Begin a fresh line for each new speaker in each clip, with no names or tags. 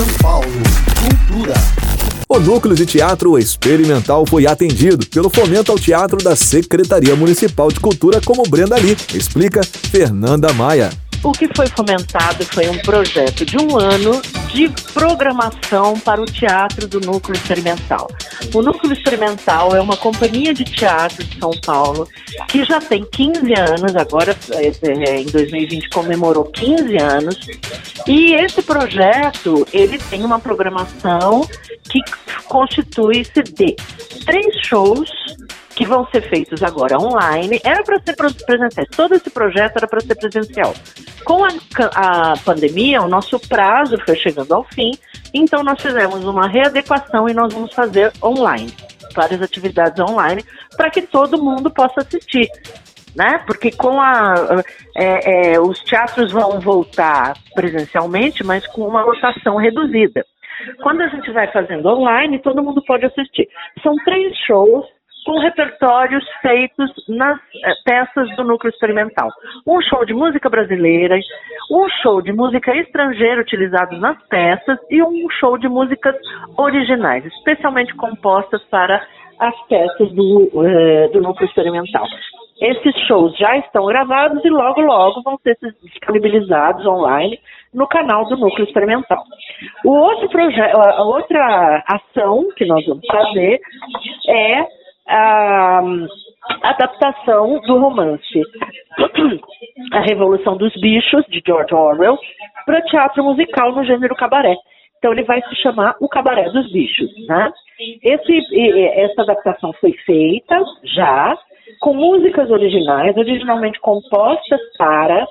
São Paulo, cultura.
O núcleo de teatro experimental foi atendido pelo fomento ao teatro da Secretaria Municipal de Cultura, como Brenda Lee, explica Fernanda Maia.
O que foi fomentado foi um projeto de um ano de programação para o teatro do Núcleo Experimental. O Núcleo Experimental é uma companhia de teatro de São Paulo que já tem 15 anos, agora é, em 2020 comemorou 15 anos, e esse projeto ele tem uma programação que constitui-se de três shows que vão ser feitos agora online. Era para ser presencial, todo esse projeto era para ser presencial. Com a, a pandemia, o nosso prazo foi chegando ao fim, então nós fizemos uma readequação e nós vamos fazer online, várias atividades online, para que todo mundo possa assistir. Né? Porque com a é, é, os teatros vão voltar presencialmente, mas com uma lotação reduzida. Quando a gente vai fazendo online, todo mundo pode assistir. São três shows com repertórios feitos nas eh, peças do núcleo experimental. Um show de música brasileira, um show de música estrangeira utilizados nas peças e um show de músicas originais, especialmente compostas para as peças do, eh, do núcleo experimental. Esses shows já estão gravados e logo, logo vão ser disponibilizados online no canal do Núcleo Experimental. O outro projeto, a outra ação que nós vamos fazer é a adaptação do romance A Revolução dos Bichos, de George Orwell, para teatro musical no gênero cabaré. Então ele vai se chamar O Cabaré dos Bichos, né? Esse, essa adaptação foi feita já com músicas originais, originalmente compostas para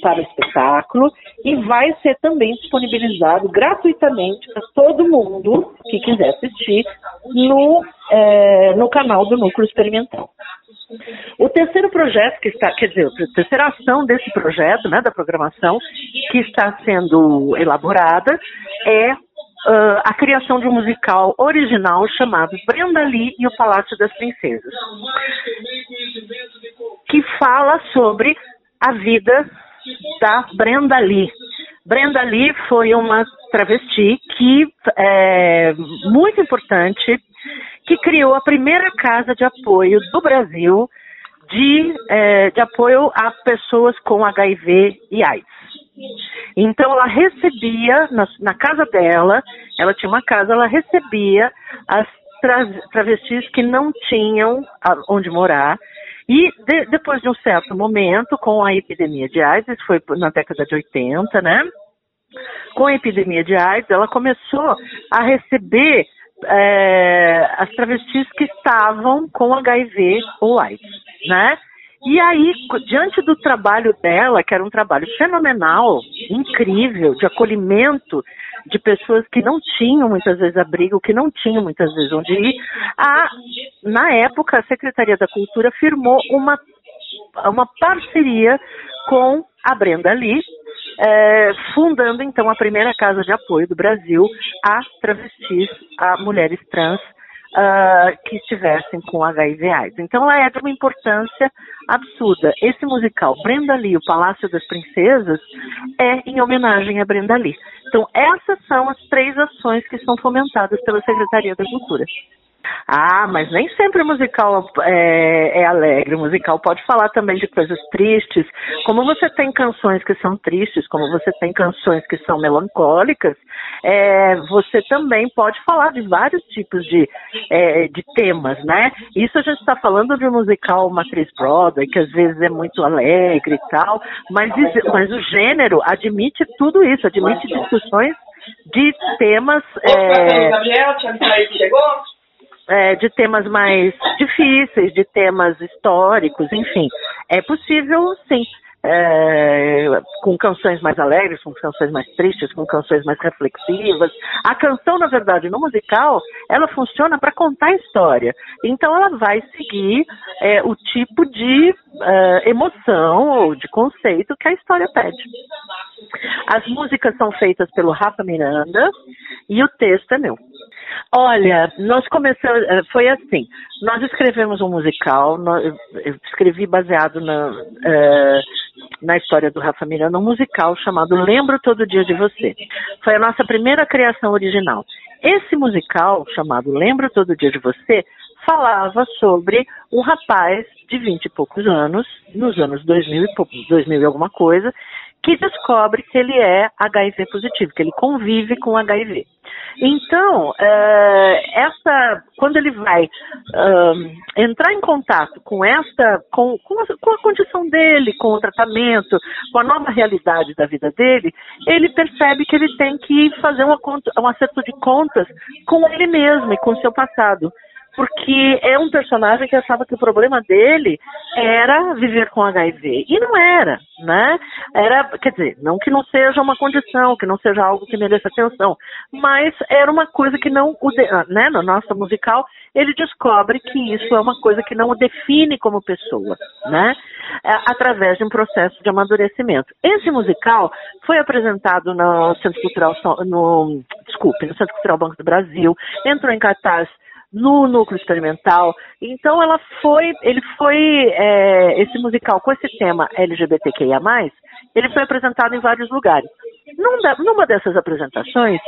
para o espetáculo e vai ser também disponibilizado gratuitamente para todo mundo que quiser assistir no, é, no canal do Núcleo Experimental. O terceiro projeto que está, quer dizer, a terceira ação desse projeto, né, da programação, que está sendo elaborada, é uh, a criação de um musical original chamado Brenda Lee e o Palácio das Princesas, que fala sobre a vida da Brenda Lee. Brenda Lee foi uma travesti que é muito importante, que criou a primeira casa de apoio do Brasil de, é, de apoio a pessoas com HIV e AIDS. Então ela recebia na, na, casa dela, ela tinha uma casa, ela recebia as tra travestis que não tinham onde morar e de, depois de um certo momento, com a epidemia de AIDS, foi na década de 80, né? Com a epidemia de AIDS, ela começou a receber é, as travestis que estavam com HIV ou AIDS, né? E aí, diante do trabalho dela, que era um trabalho fenomenal, incrível, de acolhimento de pessoas que não tinham muitas vezes abrigo, que não tinham muitas vezes onde ir, a, na época a Secretaria da Cultura firmou uma, uma parceria com a Brenda Lee, é, fundando então a primeira casa de apoio do Brasil a travestis, a mulheres trans uh, que estivessem com HIV AIDS. Então ela é de uma importância absurda. Esse musical, Brenda Lee, o Palácio das Princesas, é em homenagem a Brenda Lee. Então essas são as três ações que são fomentadas pela Secretaria da Cultura. Ah, mas nem sempre o musical é, é, alegre. O musical pode falar também de coisas tristes. Como você tem canções que são tristes, como você tem canções que são melancólicas, é, você também pode falar de vários tipos de, é, de temas, né? Isso a gente está falando de um musical Matriz Broadway, que às vezes é muito alegre e tal, mas, mas o gênero admite tudo isso, admite discussões de temas. É... Gabriel, chegou? É, de temas mais difíceis, de temas históricos, enfim. É possível, sim, é, com canções mais alegres, com canções mais tristes, com canções mais reflexivas. A canção, na verdade, no musical, ela funciona para contar a história. Então, ela vai seguir é, o tipo de é, emoção ou de conceito que a história pede. As músicas são feitas pelo Rafa Miranda e o texto é meu. Olha, nós começamos, eh, foi assim, nós escrevemos um musical, eu escrevi baseado na, uh, na história do Rafa Miranda um musical chamado Lembro Todo Dia de Você. Foi a nossa primeira criação original. Esse musical, chamado Lembro Todo Dia de Você, falava sobre um rapaz de vinte e poucos anos, nos anos 2000 e, 2000 e alguma coisa, que descobre que ele é HIV positivo, que ele convive com HIV. Então, uh, essa, quando ele vai entrar em contato com essa, com, com a, condição dele, com o tratamento, com a nova realidade da vida dele, ele percebe que ele tem que fazer um acerto de contas com ele mesmo e com o seu passado porque é um personagem que achava que o problema dele era viver com HIV. E não era, né? Era, quer dizer, não que não seja uma condição, que não seja algo que mereça atenção, mas era uma coisa que não o, de, né, no nosso musical, ele descobre que isso é uma coisa que não o define como pessoa, né? É, através de um processo de amadurecimento. Esse musical foi apresentado no Centro Cultural, no, desculpe, no Centro Cultural Banco do Brasil, entrou em cartaz no núcleo experimental. Então ela foi, ele foi é, esse musical com esse tema LGBTQIA+, ele foi apresentado em vários lugares. Numa, numa dessas apresentações,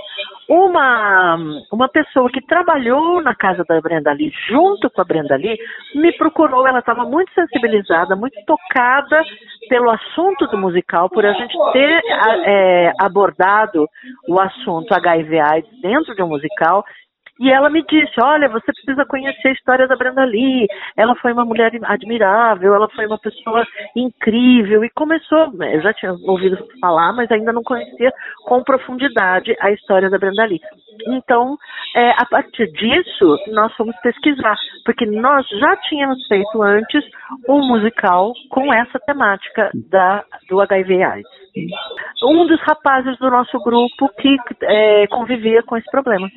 uma, uma pessoa que trabalhou na casa da Brenda Lee, junto com a Brenda Lee, me procurou. Ela estava muito sensibilizada, muito tocada pelo assunto do musical, por a gente ter é, abordado o assunto HIV/AIDS dentro de um musical e ela me disse: Olha, você precisa conhecer a história da Brenda Lee. Ela foi uma mulher admirável, ela foi uma pessoa incrível. E começou, eu já tinha ouvido falar, mas ainda não conhecia com profundidade a história da Brenda Lee. Então, é, a partir disso, nós fomos pesquisar, porque nós já tínhamos feito antes um musical com essa temática da, do HIV/AIDS. Um dos rapazes do nosso grupo que é, convivia com esse problema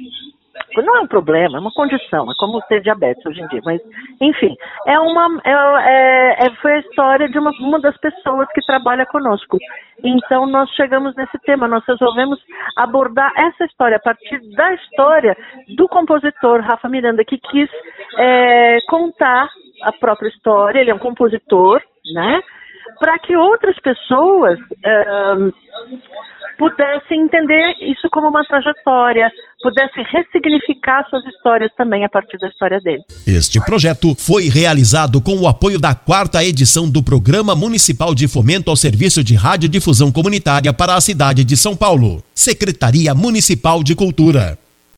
não é um problema, é uma condição, é como ter diabetes hoje em dia, mas enfim, é uma é, é, é, foi a história de uma, uma das pessoas que trabalha conosco. Então nós chegamos nesse tema, nós resolvemos abordar essa história a partir da história do compositor Rafa Miranda, que quis é, contar a própria história, ele é um compositor, né? Para que outras pessoas pudessem entender isso como uma trajetória, pudessem ressignificar suas histórias também a partir da história dele.
Este projeto foi realizado com o apoio da quarta edição do Programa Municipal de Fomento ao Serviço de Radiodifusão Comunitária para a cidade de São Paulo, Secretaria Municipal de Cultura.